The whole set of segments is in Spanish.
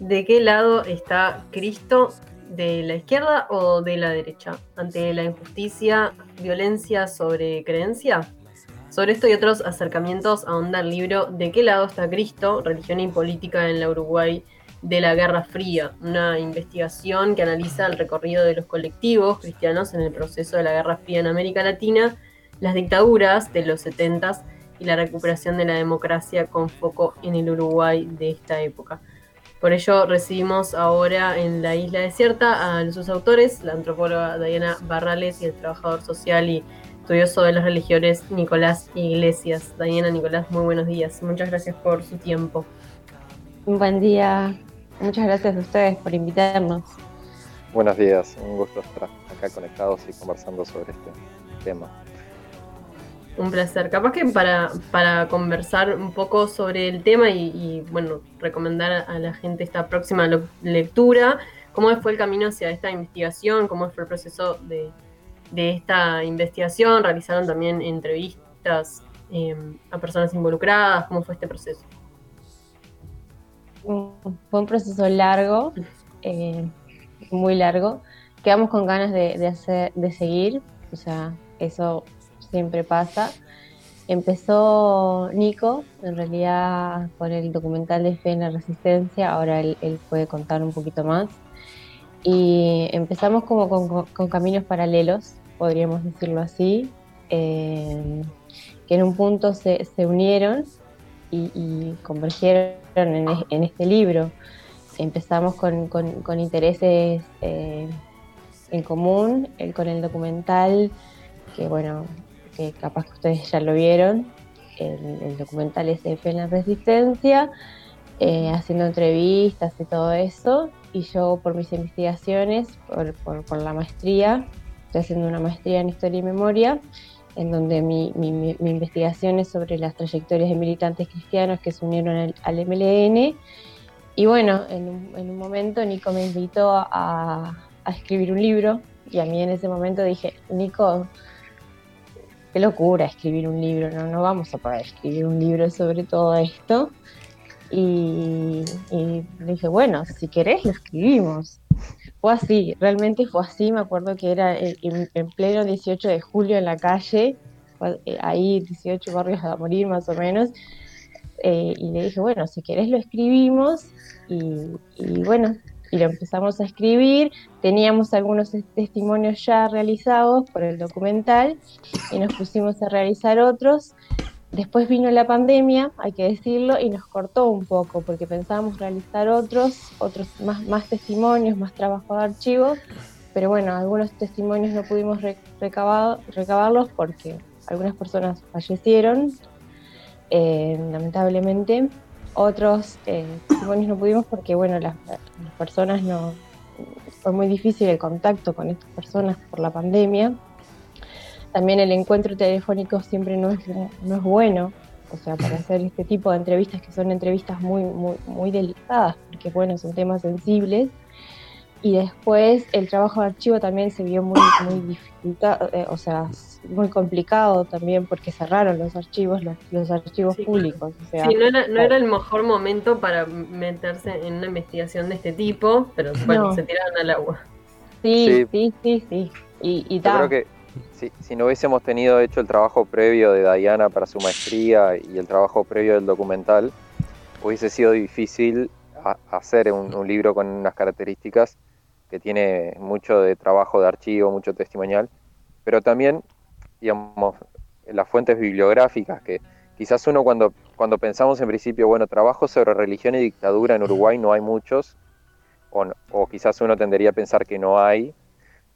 ¿De qué lado está Cristo? ¿De la izquierda o de la derecha? Ante la injusticia, violencia sobre creencia. Sobre esto y otros acercamientos ahonda el libro ¿De qué lado está Cristo? Religión y política en la Uruguay de la Guerra Fría, una investigación que analiza el recorrido de los colectivos cristianos en el proceso de la Guerra Fría en América Latina, las dictaduras de los 70 y la recuperación de la democracia con foco en el Uruguay de esta época. Por ello recibimos ahora en la isla desierta a sus autores, la antropóloga Diana Barrales y el trabajador social y estudioso de las religiones Nicolás Iglesias. Diana, Nicolás, muy buenos días. Muchas gracias por su tiempo. Un buen día. Muchas gracias a ustedes por invitarnos. Buenos días, un gusto estar acá conectados y conversando sobre este tema. Un placer. Capaz que para, para conversar un poco sobre el tema y, bueno, recomendar a la gente esta próxima lectura, cómo fue el camino hacia esta investigación, cómo fue el proceso de, esta investigación, realizaron también entrevistas em, a personas involucradas, cómo fue este proceso. Fue un proceso largo, eh, muy largo. Quedamos con ganas de, hacer, de seguir, o sea, eso siempre pasa. Empezó Nico, en realidad, con el documental de Fe en la Resistencia, ahora él, puede contar un poquito más. Y empezamos como con, caminos paralelos, podríamos decirlo así, eh, que en un punto se, unieron y, convergieron en, este libro. Empezamos con, intereses eh, en común, el, con el documental, que bueno, que capaz que ustedes ya lo vieron, el, documental es F en la Resistencia, eh, haciendo entrevistas y todo eso, y yo por mis investigaciones, por, la maestría, estoy haciendo una maestría en Historia y Memoria, en donde mi, investigación es sobre las trayectorias de militantes cristianos que se unieron al, MLN. Y bueno, en un, momento Nico me invitó a, a, escribir un libro y a mí en ese momento dije, Nico, qué locura escribir un libro, no, no vamos a poder escribir un libro sobre todo esto. Y, dije, bueno, si querés lo escribimos. Fue así, realmente fue así, me acuerdo que era en, pleno 18 de julio en la calle, eh, ahí 18 barrios a morir más o menos, eh, y le dije, bueno, si querés lo escribimos, y bueno, y lo empezamos a escribir. Teníamos algunos testimonios ya realizados por el documental y nos pusimos a realizar otros. Después vino la pandemia, hay que decirlo, y nos cortó un poco porque pensábamos realizar otros, otros más, más testimonios, más trabajo de archivo, pero bueno, algunos testimonios no pudimos recabarlos porque algunas personas fallecieron, eh, lamentablemente, otros eh, testimonios no pudimos porque, bueno, las, personas no. Fue muy difícil el contacto con estas personas por la pandemia. También el encuentro telefónico siempre no es, no es bueno, o sea, para hacer este tipo de entrevistas que son entrevistas muy, muy, muy delicadas, porque, bueno, son temas sensibles. Y después el trabajo de archivo también se vio muy, muy dificultado, eh, o sea, muy complicado también porque cerraron los archivos, los, archivos públicos. sí, no era, no era el mejor momento para meterse en una investigación de este tipo, pero bueno, se tiraron al agua. Sí, sí, sí, sí. Y, y Yo creo que si, si, no hubiésemos tenido hecho el trabajo previo de Diana para su maestría y el trabajo previo del documental, hubiese sido difícil hacer un libro con unas características que tiene mucho de trabajo de archivo, mucho testimonial, pero también, digamos, las fuentes bibliográficas, que quizás uno cuando, cuando pensamos en principio, bueno, trabajo sobre religión y dictadura en Uruguay no hay muchos, o, o quizás uno tendería a pensar que no hay,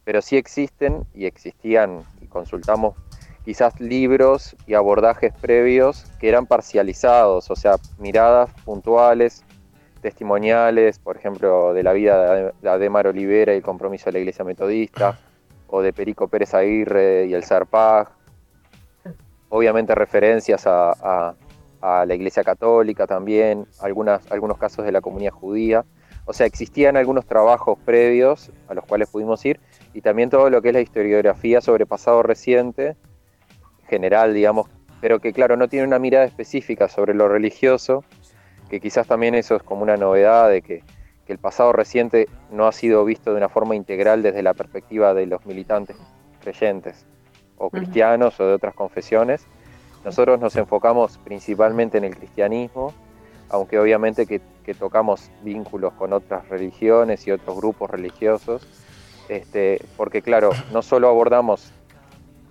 pero sí existen y existían, y consultamos quizás libros y abordajes previos que eran parcializados, o sea, miradas puntuales testimoniales, por ejemplo, de la vida de Ademar Olivera y el compromiso de la Iglesia Metodista, o de Perico Pérez Aguirre y el Zarpag, obviamente referencias a, la Iglesia Católica también, algunas, algunos casos de la comunidad judía. O sea, existían algunos trabajos previos a los cuales pudimos ir y también todo lo que es la historiografía sobre pasado reciente, general, digamos, pero que claro, no tiene una mirada específica sobre lo religioso, que quizás también eso es como una novedad de que que el pasado reciente no ha sido visto de una forma integral desde la perspectiva de los militantes creyentes o cristianos o de otras confesiones. Nosotros nos enfocamos principalmente en el cristianismo, aunque obviamente que, tocamos vínculos con otras religiones y otros grupos religiosos, este, porque claro, no solo abordamos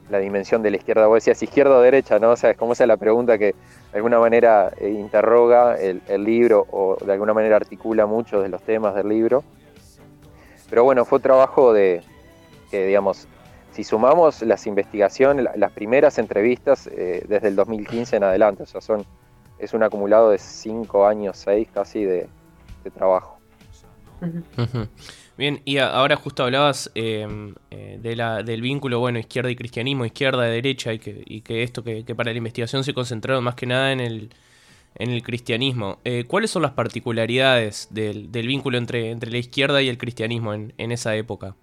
la dimensión de la izquierda, vos decías izquierda o derecha, ¿no? O sea, es como esa es la pregunta que de alguna manera eh, interroga el, libro o de alguna manera articula muchos de los temas del libro. Pero bueno, fue trabajo de, que digamos, si sumamos las investigaciones, las primeras entrevistas eh, desde el 2015 en adelante, o sea, son, es un acumulado de cinco años, seis casi de, trabajo. Bien, y ahora justo hablabas em, eh, de la, del vínculo, bueno, izquierda y cristianismo, izquierda y derecha, y que, y que esto que, para la investigación se concentró más que nada en el, en el cristianismo. Eh, ¿Cuáles son las particularidades del, del, vínculo entre, entre la izquierda y el cristianismo en, en esa época?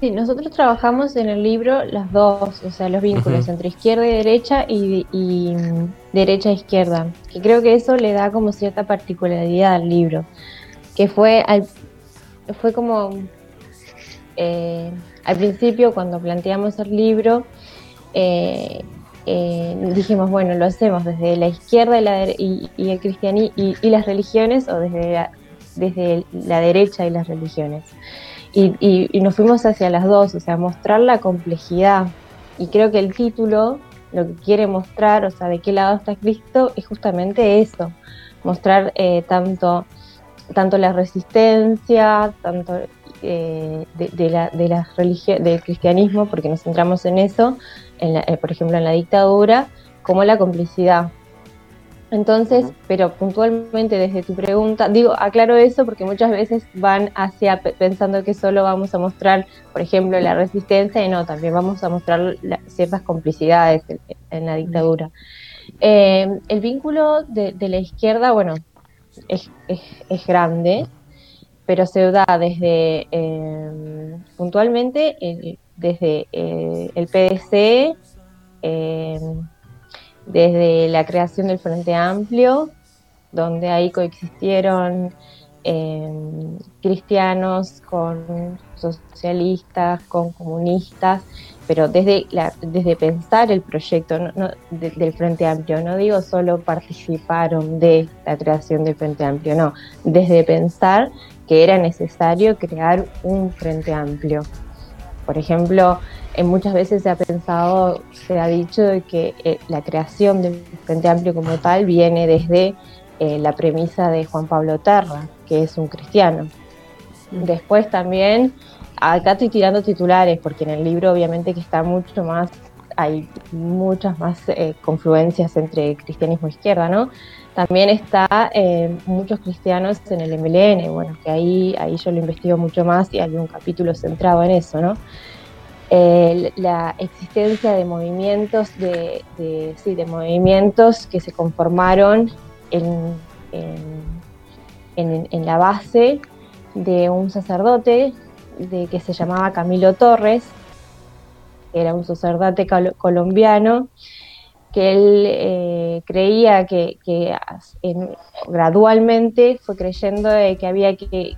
Sí, nosotros trabajamos en el libro las dos, o sea, los vínculos entre izquierda y derecha y, mm, derecha e izquierda, que creo que eso le da como cierta particularidad al libro, que fue, al, fue como eh, al principio cuando planteamos el libro, eh, eh, dijimos, bueno, lo hacemos desde la izquierda y, la, y, el cristianismo y, las religiones o desde desde la derecha y las religiones y, nos fuimos hacia las dos, o sea, mostrar la complejidad. Y creo que el título lo que quiere mostrar, o sea, de qué lado está Cristo, es justamente eso, mostrar tanto, tanto la resistencia, tanto eh, de, la, de la del cristianismo, porque nos centramos en eso, en eh, por ejemplo en la dictadura, como la complicidad. Entonces, pero puntualmente desde tu pregunta, digo, aclaro eso porque muchas veces van hacia pensando que solo vamos a mostrar, por ejemplo, la resistencia y no, también vamos a mostrar ciertas complicidades en, la dictadura. Eh, el vínculo de, la izquierda, bueno, es, grande, pero se da desde, eh, puntualmente, desde eh, el PDC, desde la creación del Frente Amplio, donde ahí coexistieron cristianos con socialistas, con comunistas, pero desde, desde pensar el proyecto del Frente Amplio, no digo solo participaron de la creación del Frente Amplio, no, desde pensar que era necesario crear un Frente Amplio. Por ejemplo, muchas veces se ha pensado, se ha dicho que eh, la creación del Frente Amplio como tal viene desde eh, la premisa de Juan Pablo Terra, que es un cristiano. Mm. Después también, acá estoy tirando titulares, porque en el libro obviamente que está mucho más, hay muchas más eh, confluencias entre cristianismo e izquierda, ¿no? También está muchos cristianos en el MLN, bueno, que ahí, ahí yo lo investigo mucho más y hay un capítulo centrado en eso, ¿no? la existencia de movimientos, de, sí, de movimientos que se conformaron en, en, la base de un sacerdote de, que se llamaba Camilo Torres, era un sacerdote colombiano, que él eh, creía que, gradualmente fue creyendo que había que,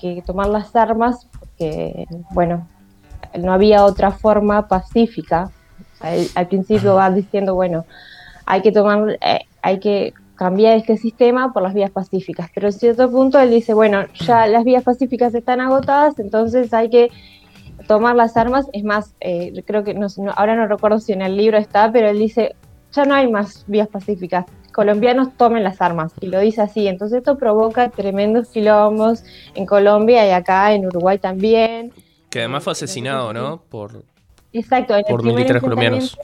que, tomar las armas, porque, bueno, no había otra forma pacífica. Al, principio va diciendo, bueno, hay que tomar, eh, hay que cambiar este sistema por las vías pacíficas, pero en cierto punto él dice, bueno, ya las vías pacíficas están agotadas, entonces hay que tomar las armas, es más, eh, creo que no, ahora no recuerdo si en el libro está, pero él dice, ya no hay más vías pacíficas, colombianos tomen las armas, y lo dice así, entonces esto provoca tremendos quilombos en Colombia y acá en Uruguay también, que además fue asesinado, ¿no? Por, Exacto, en por militares colombianos.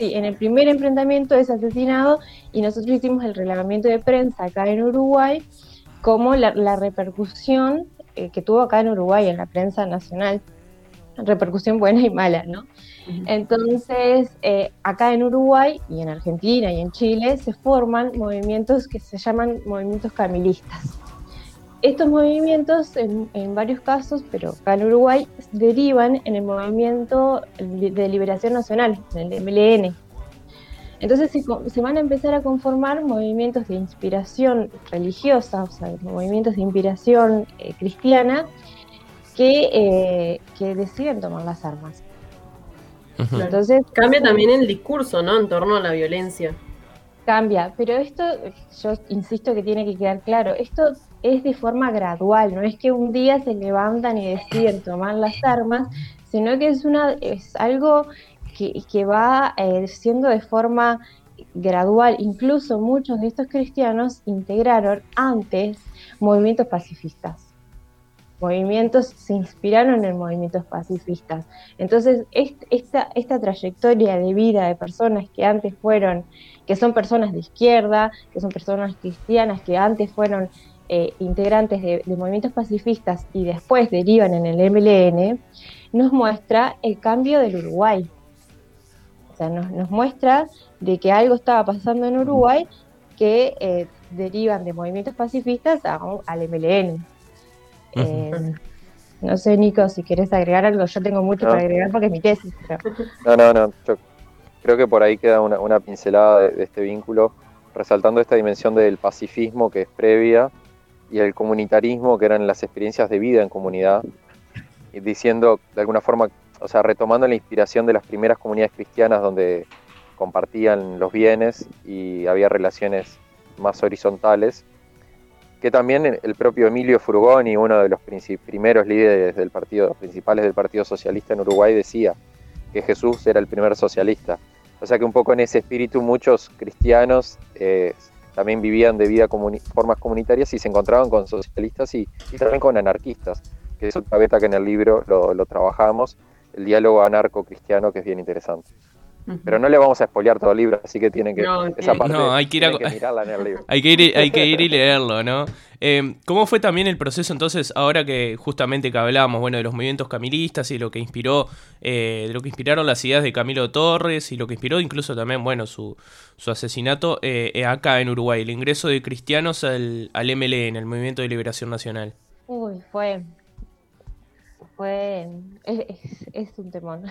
Sí, en el primer enfrentamiento es asesinado y nosotros hicimos el reglamento de prensa acá en Uruguay como la, repercusión eh, que tuvo acá en Uruguay en la prensa nacional, repercusión buena y mala, ¿no? Entonces, eh, acá en Uruguay y en Argentina y en Chile se forman movimientos que se llaman movimientos camilistas estos movimientos, en, varios casos, pero acá en Uruguay, derivan en el movimiento de liberación nacional, en el MLN. Entonces se, van a empezar a conformar movimientos de inspiración religiosa, o sea, movimientos de inspiración eh, cristiana, que, eh, que deciden tomar las armas. Entonces cambia también el discurso, ¿no? En torno a la violencia. Cambia, pero esto, yo insisto que tiene que quedar claro, esto es de forma gradual, no es que un día se levantan y deciden tomar las armas, sino que es una es algo que, va eh, siendo de forma gradual. Incluso muchos de estos cristianos integraron antes movimientos pacifistas. Movimientos se inspiraron en movimientos pacifistas. Entonces, esta, esta trayectoria de vida de personas que antes fueron, que son personas de izquierda, que son personas cristianas, que antes fueron eh, integrantes de, de, movimientos pacifistas y después derivan en el MLN, nos muestra el cambio del Uruguay nos, muestra de que algo estaba pasando en Uruguay que eh, derivan de movimientos pacifistas al MLN. Eh, no sé, Nico, si quieres agregar algo, yo tengo mucho para agregar porque es mi tesis. No, no, no, yo creo que por ahí queda una, pincelada de, este vínculo, resaltando esta dimensión del pacifismo que es previa y el comunitarismo que eran las experiencias de vida en comunidad, y diciendo de alguna forma o sea, retomando la inspiración de las primeras comunidades cristianas donde compartían los bienes y había relaciones más horizontales, que también el propio Emilio Frugoni, uno de los primeros líderes del partido, principales del Partido Socialista en Uruguay, decía que Jesús era el primer socialista. O sea que un poco en ese espíritu muchos cristianos eh, también vivían de vida formas comunitarias y se encontraban con socialistas y, también con anarquistas, que es otra beta que en el libro lo, lo trabajamos el diálogo anarco-cristiano, que es bien interesante. Pero no le vamos a spoilear todo el libro, así que tienen que. esa parte hay que, ir a, mirarla en el libro. hay, que ir, hay que ir y leerlo, ¿no? Eh, ¿Cómo fue también el proceso entonces, ahora que justamente que hablábamos, bueno, de los movimientos camilistas y lo que inspiró, eh, de lo que inspiraron las ideas de Camilo Torres y lo que inspiró incluso también, bueno, su, su asesinato eh, acá en Uruguay, el ingreso de cristianos al, al MLN, el Movimiento de Liberación Nacional? Uy, fue fue. Es, un temón.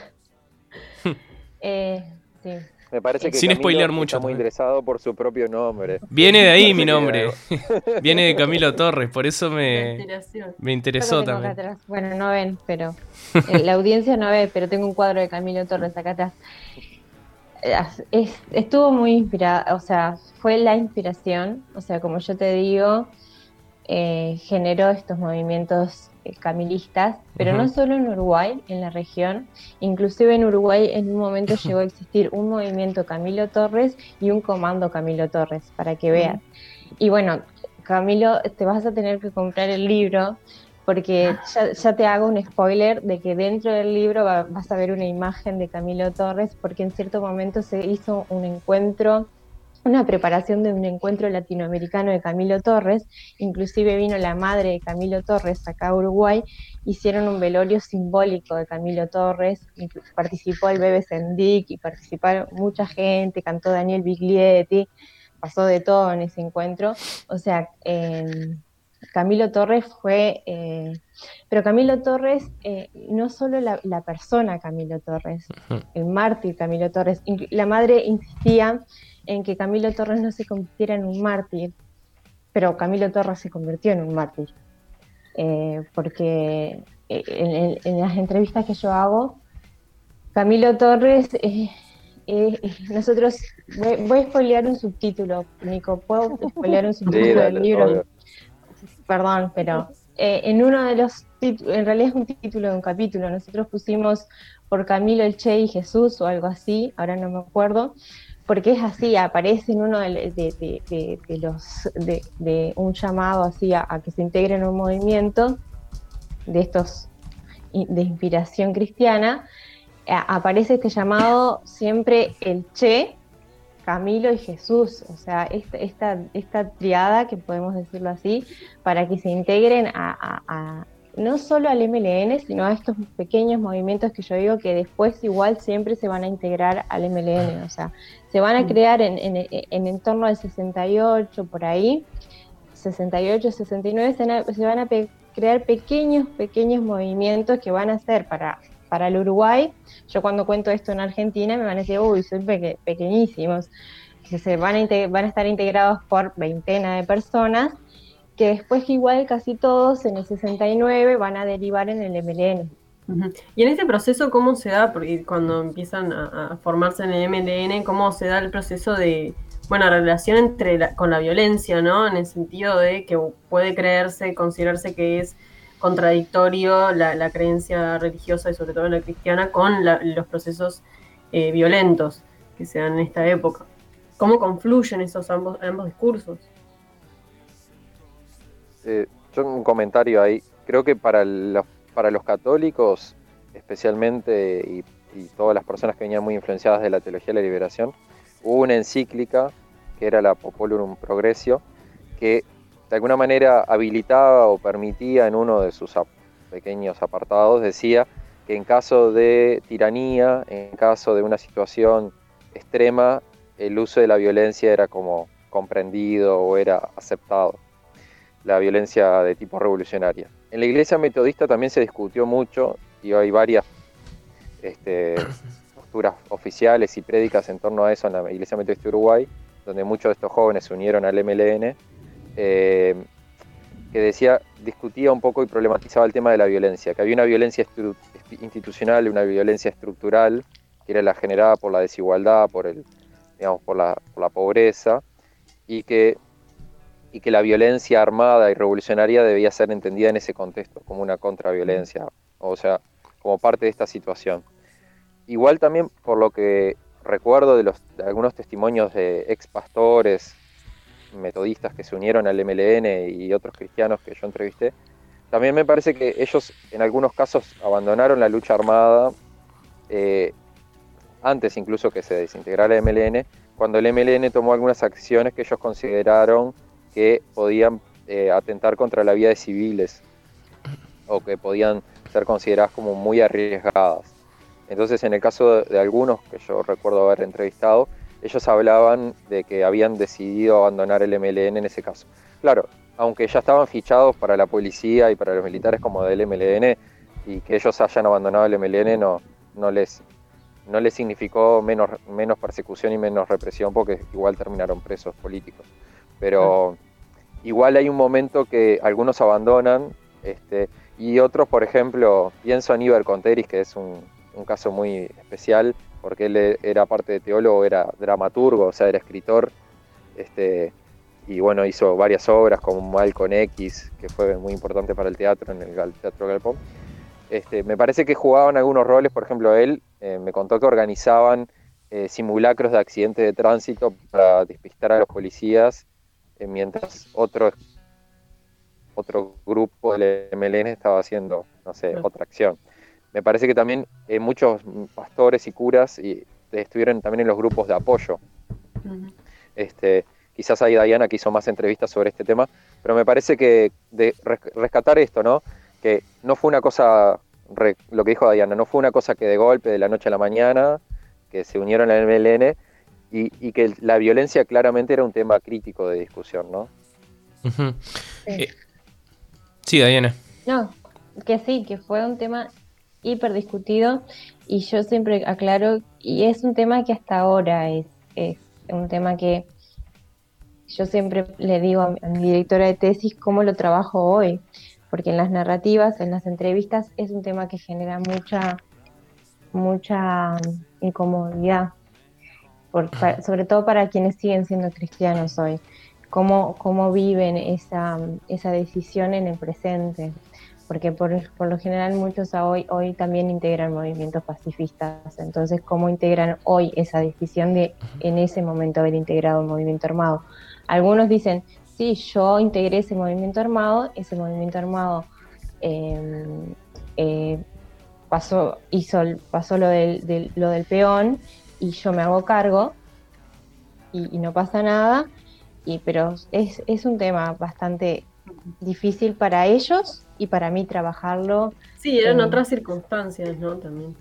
eh, sí. Me parece que Sin spoilear mucho. Está muy interesado por su propio nombre. Viene de ahí mi nombre. Viene de Camilo Torres, por eso me, me interesó también. Bueno, no ven, pero eh, la audiencia no ve, pero tengo un cuadro de Camilo Torres acá atrás. estuvo muy inspirada, o sea, fue la inspiración, o sea, como yo te digo, eh, generó estos movimientos eh, camilistas, pero no solo en Uruguay, en la región, inclusive en Uruguay en un momento llegó a existir un movimiento Camilo Torres y un comando Camilo Torres, para que vean. Y bueno, Camilo, te vas a tener que comprar el libro porque ya, te hago un spoiler de que dentro del libro vas a ver una imagen de Camilo Torres, porque en cierto momento se hizo un encuentro una preparación de un encuentro latinoamericano de Camilo Torres, inclusive vino la madre de Camilo Torres acá a Uruguay, hicieron un velorio simbólico de Camilo Torres, participó el Bebe Sendik y participaron mucha gente, cantó Daniel Biglietti, pasó de todo en ese encuentro, o sea, em, Camilo Torres fue, eh, pero Camilo Torres, eh, no solo la, la, persona Camilo Torres, el mártir Camilo Torres, la madre insistía en que Camilo Torres no se convirtiera en un mártir, pero Camilo Torres se convirtió en un mártir. Eh, porque en, las entrevistas que yo hago, Camilo Torres, eh, nosotros, voy, a spoilear un subtítulo, Nico, ¿puedo spoilear un subtítulo del libro? Perdón, pero en uno de los, en realidad es un título de un capítulo, nosotros pusimos por Camilo el Che y Jesús o algo así, ahora no me acuerdo, porque es así, aparece en uno de, los de, un llamado así a, que se integre en un movimiento de estos de inspiración cristiana, aparece este llamado siempre el Che, Camilo y Jesús, o sea, esta, esta, esta triada, que podemos decirlo así, para que se integren a no solo al MLN, sino a estos pequeños movimientos que yo digo que después igual siempre se van a integrar al MLN, o sea, se van a mm. crear en, en, en, torno al 68, por ahí, 68, 69, se van a, crear pequeños, pequeños movimientos que van a ser para para el Uruguay. Yo cuando cuento esto en Argentina me van a decir, uy, son pequeñísimos. se van a, van a estar integrados por veintena de personas, que después igual casi todos en el 69 van a derivar en el MLN. Y en este proceso, ¿cómo se da? Porque cuando empiezan a, formarse en el MLN, ¿cómo se da el proceso de, bueno, relación entre con la violencia, ¿no? En el sentido de que puede creerse, considerarse que es contradictorio la, creencia religiosa y sobre todo la cristiana con los procesos eh, violentos que se dan en esta época. ¿Cómo confluyen esos ambos, ambos discursos? Eh, yo un comentario ahí. Creo que para los, para los católicos, especialmente, y, todas las personas que venían muy influenciadas de la teología de la liberación, hubo una encíclica que era la Populurum Progressio, que de alguna manera habilitaba o permitía en uno de sus pequeños apartados, decía que en caso de tiranía, en caso de una situación extrema, el uso de la violencia era como comprendido o era aceptado, la violencia de tipo revolucionaria. En la iglesia metodista también se discutió mucho y hay varias este, posturas oficiales y prédicas en torno a eso en la iglesia metodista de Uruguay, donde muchos de estos jóvenes se unieron al MLN eh, que decía, discutía un poco y problematizaba el tema de la violencia, que había una violencia institucional una violencia estructural, que era la generada por la desigualdad, por, el, digamos, por, la, pobreza, y que, y que la violencia armada y revolucionaria debía ser entendida en ese contexto, como una contraviolencia, o sea, como parte de esta situación. Igual también por lo que recuerdo de, los, de algunos testimonios de ex pastores metodistas que se unieron al MLN y otros cristianos que yo entrevisté, también me parece que ellos en algunos casos abandonaron la lucha armada eh, antes incluso que se desintegrara el MLN, cuando el MLN tomó algunas acciones que ellos consideraron que podían eh, atentar contra la vida de civiles o que podían ser consideradas como muy arriesgadas. Entonces, en el caso de algunos que yo recuerdo haber entrevistado, ellos hablaban de que habían decidido abandonar el MLN en ese caso. Claro, aunque ya estaban fichados para la policía y para los militares como del MLN, y que ellos hayan abandonado el MLN no, no, les, no les significó menos, menos persecución y menos represión porque igual terminaron presos políticos. Pero igual hay un momento que algunos abandonan este, y otros, por ejemplo, pienso en Iber Conteris, que es un, un caso muy especial, porque él era parte de teólogo, era dramaturgo, o sea, era escritor, este, y bueno, hizo varias obras como Malcolm X, que fue muy importante para el teatro en el Teatro Galpón. Este, me parece que jugaban algunos roles, por ejemplo, él eh, me contó que organizaban eh, simulacros de accidentes de tránsito para despistar a los policías, eh, mientras otro, otro grupo del MLN estaba haciendo, no sé, otra acción me parece que también eh, muchos pastores y curas y, estuvieron también en los grupos de apoyo. este, quizás ahí Diana que hizo más entrevistas sobre este tema, pero me parece que de rescatar esto, ¿no? Que no fue una cosa, lo que dijo Diana, no fue una cosa que de golpe, de la noche a la mañana, que se unieron al MLN y, que la violencia claramente era un tema crítico de discusión, ¿no? Eh, sí, Diana. No, que sí, que fue un tema hiper discutido y yo siempre aclaro, y es un tema que hasta ahora es, es un tema que yo siempre le digo a mi, directora de tesis cómo lo trabajo hoy, porque en las narrativas, en las entrevistas, es un tema que genera mucha, mucha incomodidad, sobre todo para quienes siguen siendo cristianos hoy, cómo, cómo viven esa, esa decisión en el presente, porque por, lo general muchos hoy, hoy también integran movimientos pacifistas. Entonces, ¿cómo integran hoy esa decisión de en ese momento haber integrado un movimiento armado? Algunos dicen, sí, yo integré ese movimiento armado, ese movimiento armado em, eh, pasó, hizo, pasó lo del, lo del peón y yo me hago cargo y, no pasa nada, y, pero es, es un tema bastante difícil para ellos y para mí trabajarlo. Sí, eran otras circunstancias, ¿no? También.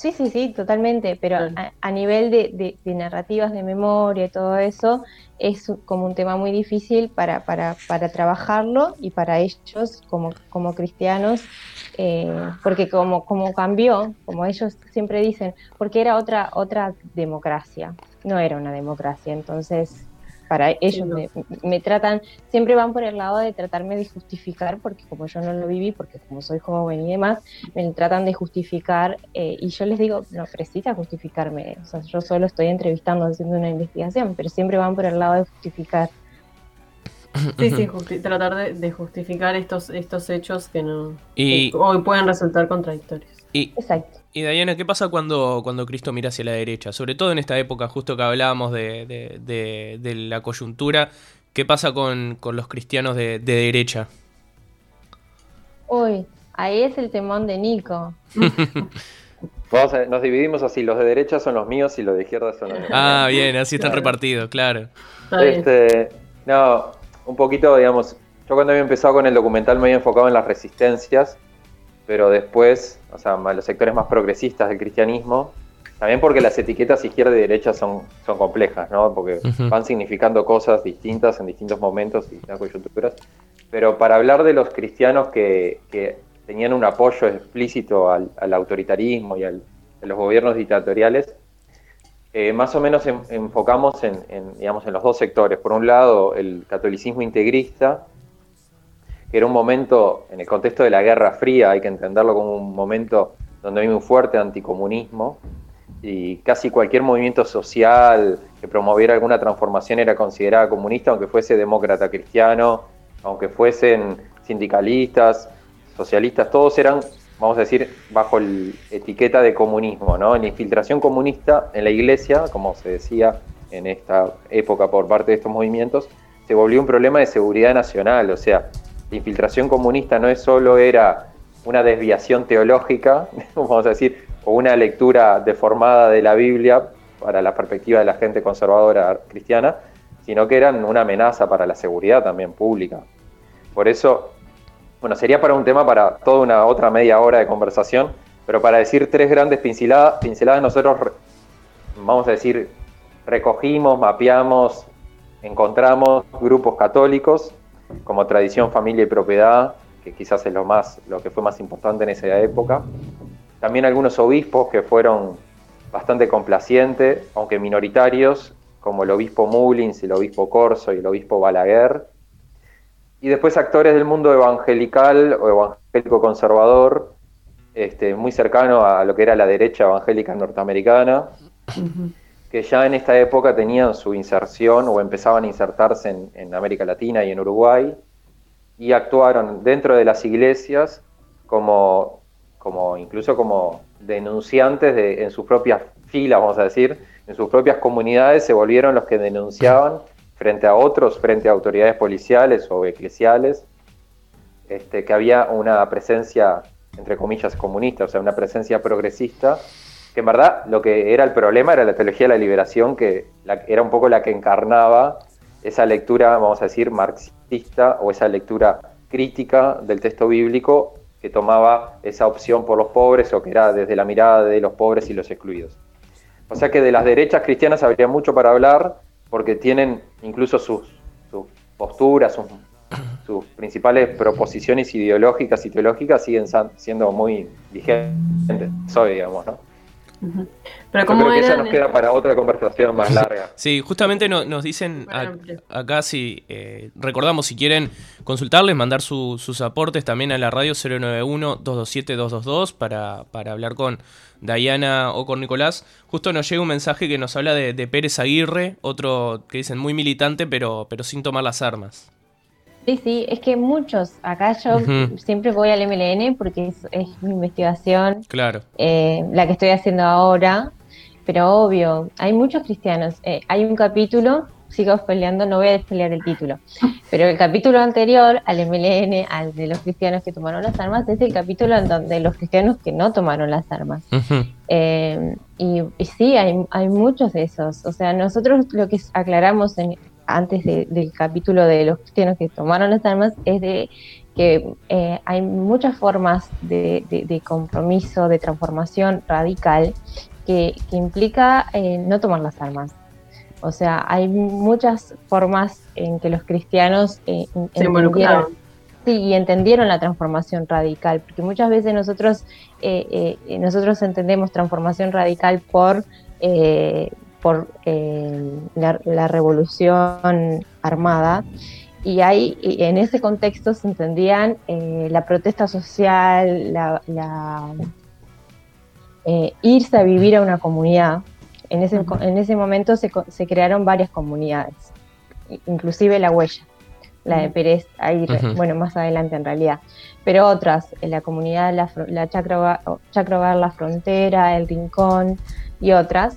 Sí, sí, sí, totalmente, pero a, nivel de, narrativas de memoria y todo eso, es como un tema muy difícil para, para, para trabajarlo y para ellos como, como cristianos, eh, porque como, como cambió, como ellos siempre dicen, porque era otra, otra democracia, no era una democracia, entonces para ellos me, tratan, siempre van por el lado de tratarme de justificar, porque como yo no lo viví, porque como soy joven y demás, me tratan de justificar eh, y yo les digo, no precisa justificarme, o sea, yo solo estoy entrevistando, haciendo una investigación, pero siempre van por el lado de justificar. Sí, sí, tratar de, justificar estos, estos hechos que no y... hoy pueden resultar contradictorios. Exacto. Y Diana, ¿qué pasa cuando, cuando Cristo mira hacia la derecha? Sobre todo en esta época, justo que hablábamos de, la coyuntura, ¿qué pasa con, los cristianos de, derecha? Uy, ahí es el temón de Nico. nos dividimos así, los de derecha son los míos y los de izquierda son los míos. Ah, bien, así están repartidos, claro. Este, no, un poquito, digamos, yo cuando había empezado con el documental me había enfocado en las resistencias pero después, o sea, los sectores más progresistas del cristianismo, también porque las etiquetas izquierda y derecha son, son complejas, ¿no? Porque van significando cosas distintas en distintos momentos y distintas coyunturas. Pero para hablar de los cristianos que, que tenían un apoyo explícito al, autoritarismo y al, a los gobiernos dictatoriales, eh, más o menos enfocamos en, en, digamos, en los dos sectores. Por un lado, el catolicismo integrista, que era un momento, en el contexto de la Guerra Fría, hay que entenderlo como un momento donde hay un fuerte anticomunismo y casi cualquier movimiento social que promoviera alguna transformación era considerada comunista, aunque fuese demócrata cristiano, aunque fuesen sindicalistas, socialistas, todos eran, vamos a decir, bajo la etiqueta de comunismo, ¿no? La infiltración comunista en la iglesia, como se decía en esta época por parte de estos movimientos, se volvió un problema de seguridad nacional, o sea, la infiltración comunista no es solo era una desviación teológica, vamos a decir, o una lectura deformada de la Biblia para la perspectiva de la gente conservadora cristiana, sino que eran una amenaza para la seguridad también pública. Por eso, bueno, sería para un tema para toda una otra media hora de conversación, pero para decir tres grandes pinceladas, pinceladas nosotros, vamos a decir, recogimos, mapeamos, encontramos grupos católicos como tradición, familia y propiedad, que quizás es lo, más, lo que fue más importante en esa época. También algunos obispos que fueron bastante complacientes, aunque minoritarios, como el obispo Mullins, el obispo Corso y el obispo Balaguer. Y después actores del mundo evangelical o evangélico conservador, este, muy cercano a lo que era la derecha evangélica norteamericana, que ya en esta época tenían su inserción o empezaban a insertarse en, América Latina y en Uruguay y actuaron dentro de las iglesias como, como incluso como denunciantes de, en sus propias filas, vamos a decir, en sus propias comunidades se volvieron los que denunciaban frente a otros, frente a autoridades policiales o eclesiales, este, que había una presencia, entre comillas, comunista, o sea, una presencia progresista que en verdad lo que era el problema era la teología de la liberación, que era un poco la que encarnaba esa lectura, vamos a decir, marxista o esa lectura crítica del texto bíblico que tomaba esa opción por los pobres o que era desde la mirada de los pobres y los excluidos. O sea que de las derechas cristianas habría mucho para hablar porque tienen incluso sus, posturas, sus, sus, principales proposiciones ideológicas y teológicas siguen siendo muy vigentes hoy, digamos, ¿no? Pero como creo que eso nos queda para otra conversación más larga. Sí, justamente nos dicen acá si eh, recordamos si quieren consultarles, mandar sus aportes también a la radio 091-227-222 para, para hablar con Diana o con Nicolás. Justo nos llega un mensaje que nos habla de, de Pérez Aguirre, otro que dicen muy militante pero, pero sin tomar las armas. Sí, sí, es que muchos, acá yo siempre voy al MLN porque es, mi investigación, claro. Eh, la que estoy haciendo ahora, pero obvio, hay muchos cristianos. Eh, hay un capítulo, sigo peleando, no voy a despelear el título, pero el capítulo anterior al MLN, al de los cristianos que tomaron las armas, es el capítulo en donde los cristianos que no tomaron las armas. Eh, y, y, sí, hay, hay muchos de esos. O sea, nosotros lo que aclaramos en, antes del capítulo de los cristianos que tomaron las armas es de que eh, hay muchas formas de, compromiso, de transformación radical que, implica eh, no tomar las armas. O sea, hay muchas formas en que los cristianos eh, entendieron, sí, y entendieron la transformación radical, porque muchas veces nosotros, nosotros entendemos transformación radical por por la, revolución armada. Y ahí en ese contexto se entendían eh, la protesta social, la, eh, irse a vivir a una comunidad. En ese, en ese momento se, se, crearon varias comunidades, inclusive la huella, la de Pérez, ahí, bueno, más adelante en realidad, pero otras, la comunidad, la, la Chacra, La Frontera, El Rincón y otras,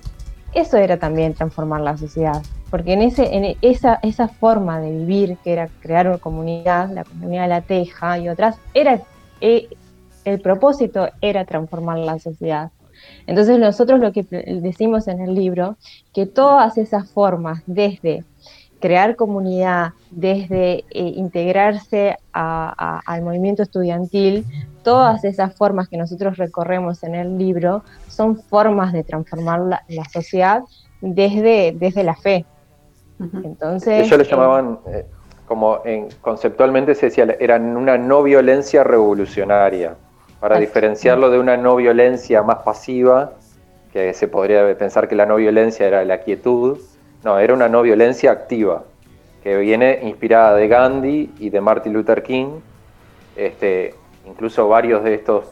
eso era también transformar la sociedad porque en, ese, en esa, esa forma de vivir, que era crear una comunidad, la comunidad de la Teja y otras, era, eh, el propósito era transformar la sociedad. Entonces nosotros lo que decimos en el libro, que todas esas formas, desde crear comunidad, desde eh, integrarse al movimiento estudiantil, todas esas formas que nosotros recorremos en el libro son formas de transformar la, la sociedad desde, desde la fe, entonces, Ellos le llamaban, eh, como en, conceptualmente se decía, eran una no violencia revolucionaria, para diferenciarlo de una no violencia más pasiva, que se podría pensar que la no violencia era la quietud, no, era una no violencia activa, que viene inspirada de Gandhi y de Martin Luther King. Este, incluso varios de estos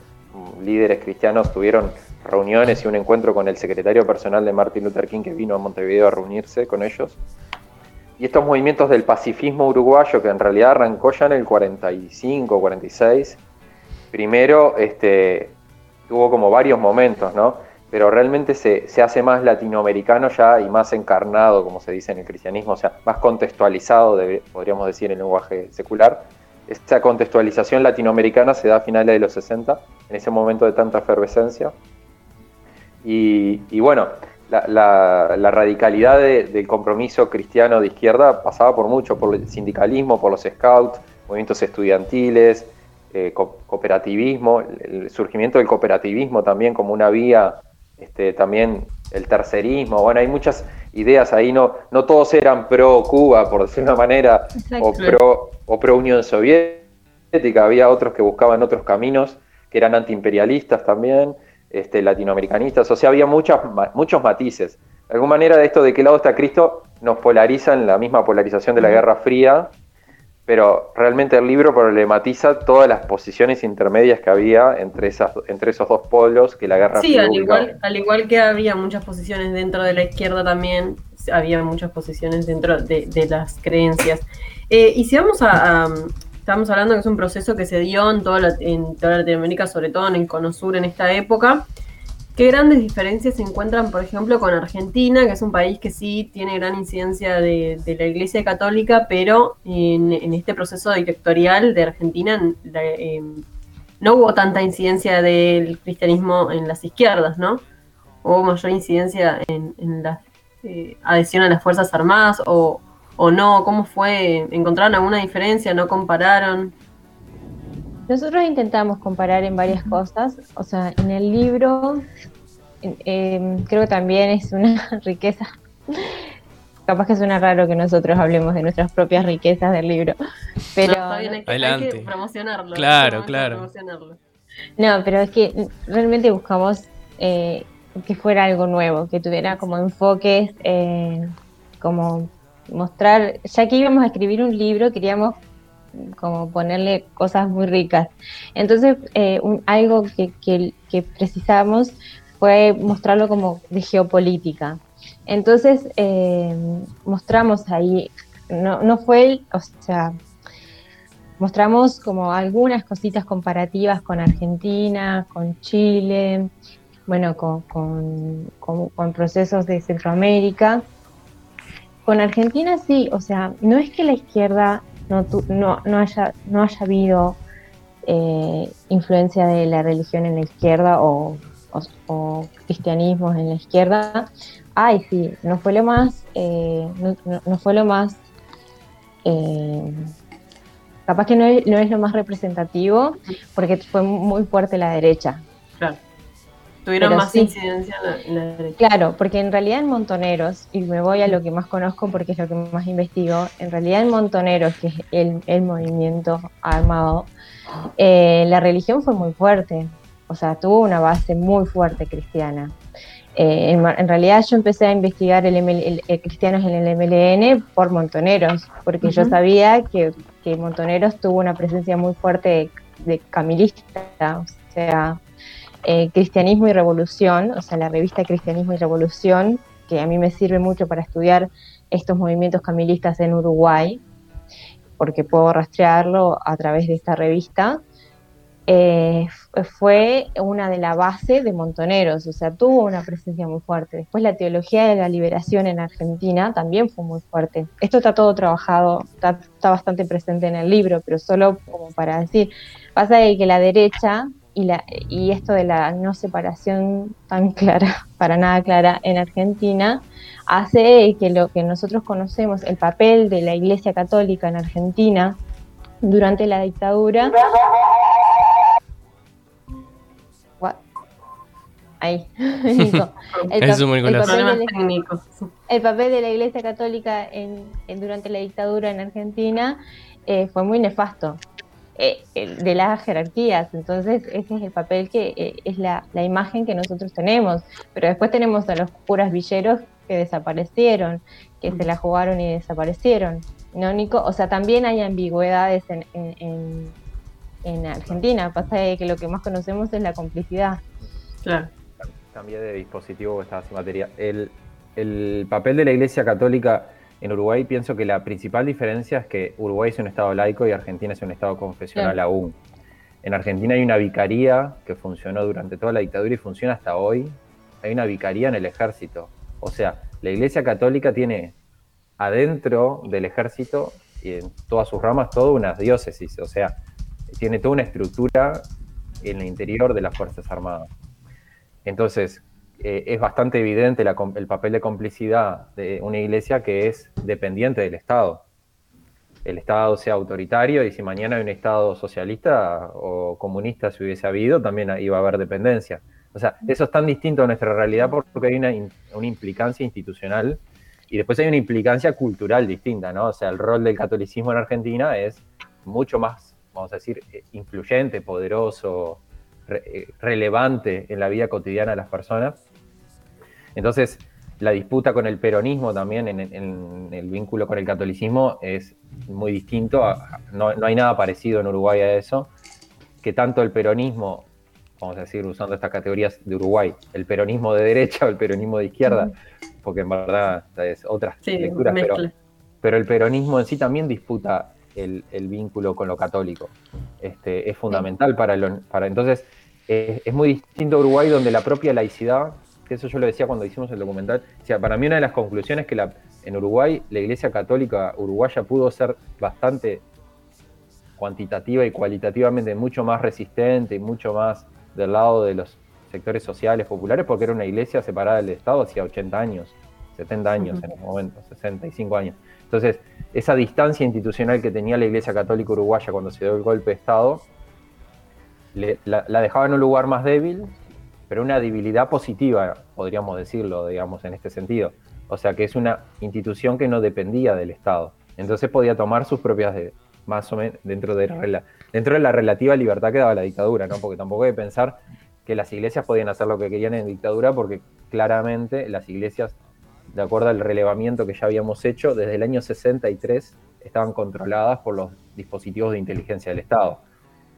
líderes cristianos tuvieron reuniones y un encuentro con el secretario personal de Martin Luther King que vino a Montevideo a reunirse con ellos y estos movimientos del pacifismo uruguayo, que en realidad arrancó ya en el 45, 46, primero este, tuvo como varios momentos, ¿no? Pero realmente se, hace más latinoamericano ya y más encarnado, como se dice en el cristianismo, o sea, más contextualizado, podríamos decir en lenguaje secular. Esta contextualización latinoamericana se da a finales de los 60, en ese momento de tanta efervescencia. Y, y bueno, la, radicalidad del compromiso cristiano de izquierda pasaba por mucho, por el sindicalismo, por los scouts, movimientos estudiantiles, eh, cooperativismo, el surgimiento del cooperativismo también como una vía, este, también el tercerismo, bueno, hay muchas ideas ahí, no, no todos eran pro Cuba, por decir una manera, o pro, o pro Unión Soviética, había otros que buscaban otros caminos, que eran antiimperialistas también, este, latinoamericanistas, o sea, había muchas, muchos matices. De alguna manera, de esto de qué lado está Cristo nos polariza en la misma polarización de la Guerra Fría, pero realmente el libro problematiza todas las posiciones intermedias que había entre, esas, entre esos dos polos que la Guerra sí, al igual, al igual que había muchas posiciones dentro de la izquierda también, había muchas posiciones dentro de, las creencias. Eh, y si vamos a, Estamos hablando que es un proceso que se dio en toda, Latinoamérica, sobre todo en el Cono Sur en esta época. ¿Qué grandes diferencias se encuentran, por ejemplo, con Argentina, que es un país que sí tiene gran incidencia de, la Iglesia Católica, pero en, este proceso dictatorial de Argentina em, no hubo tanta incidencia del cristianismo en las izquierdas, ¿no? Hubo mayor incidencia en, la eh, adhesión a las Fuerzas Armadas o no? ¿Cómo fue? ¿Encontraron alguna diferencia? ¿No compararon? Nosotros intentamos comparar en varias cosas, o sea, en el libro em, creo que también es una riqueza. Capaz que suena raro que nosotros hablemos de nuestras propias riquezas del libro, pero no, hay, que, promocionarlo. Claro, claro. No, pero es que realmente buscamos eh, que fuera algo nuevo, que tuviera como enfoques eh, como mostrar, ya que íbamos a escribir un libro, queríamos como ponerle cosas muy ricas. Entonces, eh, algo que, que, precisamos fue mostrarlo como de geopolítica. Entonces, eh, mostramos ahí, no, no fue, o sea, mostramos como algunas cositas comparativas con Argentina, con Chile, bueno, con, con procesos de Centroamérica con Argentina sí, o sea, no es que la izquierda no, no, haya, no haya habido eh, influencia de la religión en la izquierda o, cristianismo en la izquierda. Ay, sí, no fue lo más, eh, no, fue lo más, eh, capaz que no es, no es lo más representativo porque fue muy fuerte la derecha. Tuvieron más incidencia en la, derecha. Claro, porque en realidad en Montoneros, y me voy a lo que más conozco porque es lo que más investigo, en realidad en Montoneros, que es el, movimiento armado, eh, la religión fue muy fuerte, o sea, tuvo una base muy fuerte cristiana. Eh, en, realidad yo empecé a investigar el, cristianos en el MLN por Montoneros, porque yo sabía que, Montoneros tuvo una presencia muy fuerte de, camilista, o sea, eh, Cristianismo y Revolución, o sea, la revista Cristianismo y Revolución, que a mí me sirve mucho para estudiar estos movimientos camilistas en Uruguay, porque puedo rastrearlo a través de esta revista. Eh, fue una de la base de Montoneros, o sea, tuvo una presencia muy fuerte. Después la teología de la liberación en Argentina también fue muy fuerte. Esto está todo trabajado, está, bastante presente en el libro, pero solo como para decir, pasa de que la derecha y, la, y esto de la no separación tan clara, para nada clara en Argentina, hace que lo que nosotros conocemos, el papel de la Iglesia Católica en Argentina durante la dictadura, ahí, El, papel de, la Iglesia Católica en, durante la dictadura en Argentina eh, fue muy nefasto. Eh, de las jerarquías, entonces ese es el papel que eh, es la, imagen que nosotros tenemos, pero después tenemos a los curas villeros que desaparecieron, que se la jugaron y desaparecieron, ¿no, Nico? O sea, también hay ambigüedades en, en, en Argentina, pasa que lo que más conocemos es la complicidad. Claro cambié de dispositivo estaba sin batería. El, el, papel de la Iglesia Católica en Uruguay, pienso que la principal diferencia es que Uruguay es un Estado laico y Argentina es un Estado confesional aún. En Argentina hay una vicaría que funcionó durante toda la dictadura y funciona hasta hoy. Hay una vicaría en el ejército. O sea, la Iglesia Católica tiene adentro del ejército y en todas sus ramas toda una diócesis. O sea, tiene toda una estructura en el interior de las Fuerzas Armadas. Entonces, eh, es bastante evidente el papel de complicidad de una iglesia que es dependiente del Estado. El Estado sea autoritario y si mañana hay un Estado socialista o comunista, si hubiese habido, también iba a haber dependencia. O sea, eso es tan distinto a nuestra realidad porque hay una, una implicancia institucional y después hay una implicancia cultural distinta, ¿no? O sea, el rol del catolicismo en Argentina es mucho más, vamos a decir, eh, influyente, poderoso, eh, relevante en la vida cotidiana de las personas. Entonces, la disputa con el peronismo también en, el vínculo con el catolicismo es muy distinto. no, hay nada parecido en Uruguay a eso. Que tanto el peronismo, vamos a decir, usando estas categorías de Uruguay, el peronismo de derecha o el peronismo de izquierda, porque en verdad es otras lecturas, pero, pero, el peronismo en sí también disputa el, vínculo con lo católico. Este, es fundamental para, lo, para entonces es muy distinto a Uruguay donde la propia laicidad, que eso yo lo decía cuando hicimos el documental, o sea, para mí una de las conclusiones es que la, en Uruguay la Iglesia Católica uruguaya pudo ser bastante cuantitativa y cualitativamente mucho más resistente y mucho más del lado de los sectores sociales populares porque era una iglesia separada del Estado hacía 80 años, 70 años en ese momento, 65 años. Entonces, esa distancia institucional que tenía la Iglesia Católica Uruguaya cuando se dio el golpe de Estado la, dejaba en un lugar más débil, pero una debilidad positiva, podríamos decirlo, digamos, en este sentido. O sea, que es una institución que no dependía del Estado. Entonces podía tomar sus propias, de, más o menos, dentro de, la, dentro de la relativa libertad que daba la dictadura, ¿no? Porque tampoco hay que pensar que las iglesias podían hacer lo que querían en dictadura, porque claramente las iglesias, de acuerdo al relevamiento que ya habíamos hecho, desde el año 63 estaban controladas por los dispositivos de inteligencia del Estado.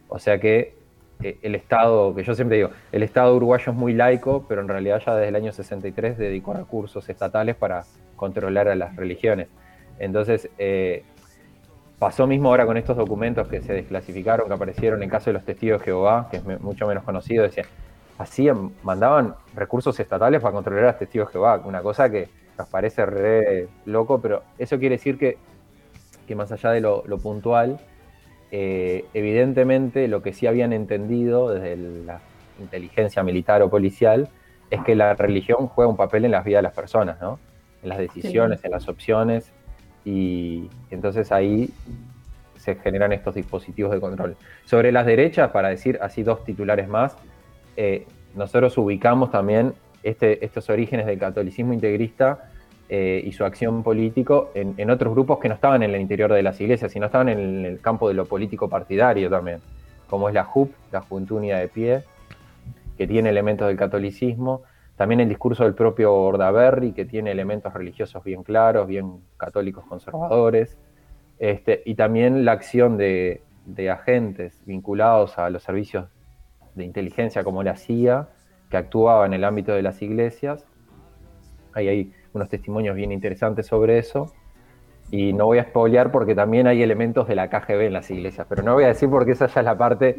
O sea que el Estado, que yo siempre digo, el Estado uruguayo es muy laico, pero en realidad ya desde el año 63 dedicó recursos estatales para controlar a las religiones. Entonces, eh, pasó mismo ahora con estos documentos que se desclasificaron, que aparecieron en caso de los testigos de Jehová, que es mucho menos conocido, decían, hacían, mandaban recursos estatales para controlar a los testigos de Jehová, una cosa que nos parece re loco, pero eso quiere decir que, que más allá de lo puntual, eh, evidentemente lo que sí habían entendido desde la inteligencia militar o policial es que la religión juega un papel en las vidas de las personas, ¿no? En las decisiones, en las opciones, y entonces ahí se generan estos dispositivos de control. Sobre las derechas, para decir así dos titulares más, eh, nosotros ubicamos también este, estos orígenes del catolicismo integrista eh, y su acción político en, otros grupos que no estaban en el interior de las iglesias, sino estaban en el campo de lo político partidario también, como es la JUP, la Juventud Unida de Pie, que tiene elementos del catolicismo, también el discurso del propio Bordaberry, que tiene elementos religiosos bien claros, bien católicos conservadores, este, y también la acción de, de agentes vinculados a los servicios de inteligencia como la CIA, que actuaba en el ámbito de las iglesias. Ahí hay unos testimonios bien interesantes sobre eso. Y no voy a spoilear porque también hay elementos de la KGB en las iglesias, pero no voy a decir porque esa ya es la parte...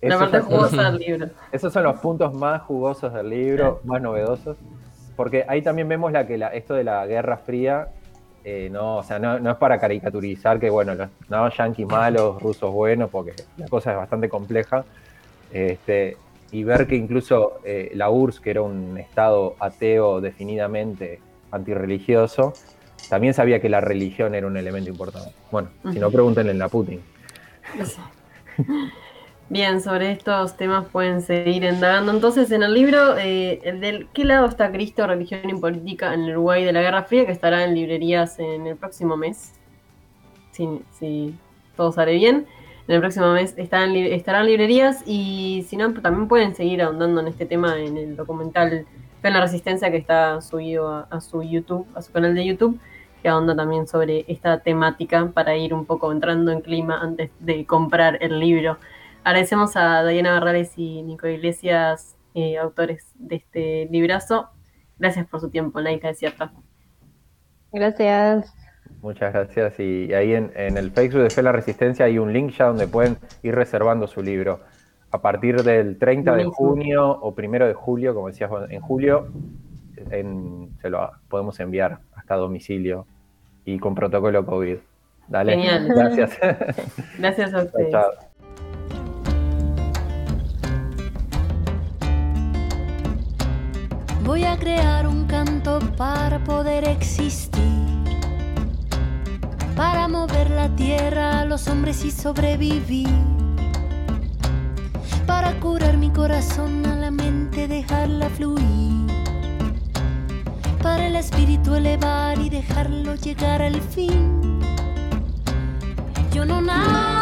La parte jugosa del libro. Esos son los puntos más jugosos del libro, más novedosos, porque ahí también vemos la que la, esto de la Guerra Fría, eh, no, o sea, no, no, es para caricaturizar que, bueno, los no, yanquis malos, rusos buenos, porque la cosa es bastante compleja, este, y ver que incluso eh, la URSS, que era un estado ateo definidamente antirreligioso, también sabía que la religión era un elemento importante. Bueno, si no, pregúntenle en la Putin. Bien, sobre estos temas pueden seguir indagando. Entonces, en el libro, eh, ¿del qué lado está Cristo, religión y política en el Uruguay de la Guerra Fría? Que estará en librerías en el próximo mes, si, si todo sale bien en el próximo mes estarán, estarán librerías y si no, también pueden seguir ahondando en este tema en el documental en la Resistencia que está subido a, su YouTube, a su canal de YouTube, que ahonda también sobre esta temática para ir un poco entrando en clima antes de comprar el libro. Agradecemos a Diana Barrales y Nico Iglesias, eh, autores de este librazo. Gracias por su tiempo la isla desierta. Gracias. Muchas gracias. Y ahí en, el Facebook de Fe la Resistencia hay un link ya donde pueden ir reservando su libro. A partir del 30 de junio o primero de julio, como decías, en julio, se lo podemos enviar hasta domicilio y con protocolo COVID. Dale. Genial. Gracias. Gracias a ustedes. Voy a crear un canto para poder existir para mover la tierra a los hombres y sobrevivir. Para curar mi corazón a la mente, dejarla fluir. Para el espíritu elevar y dejarlo llegar al fin. Yo no nací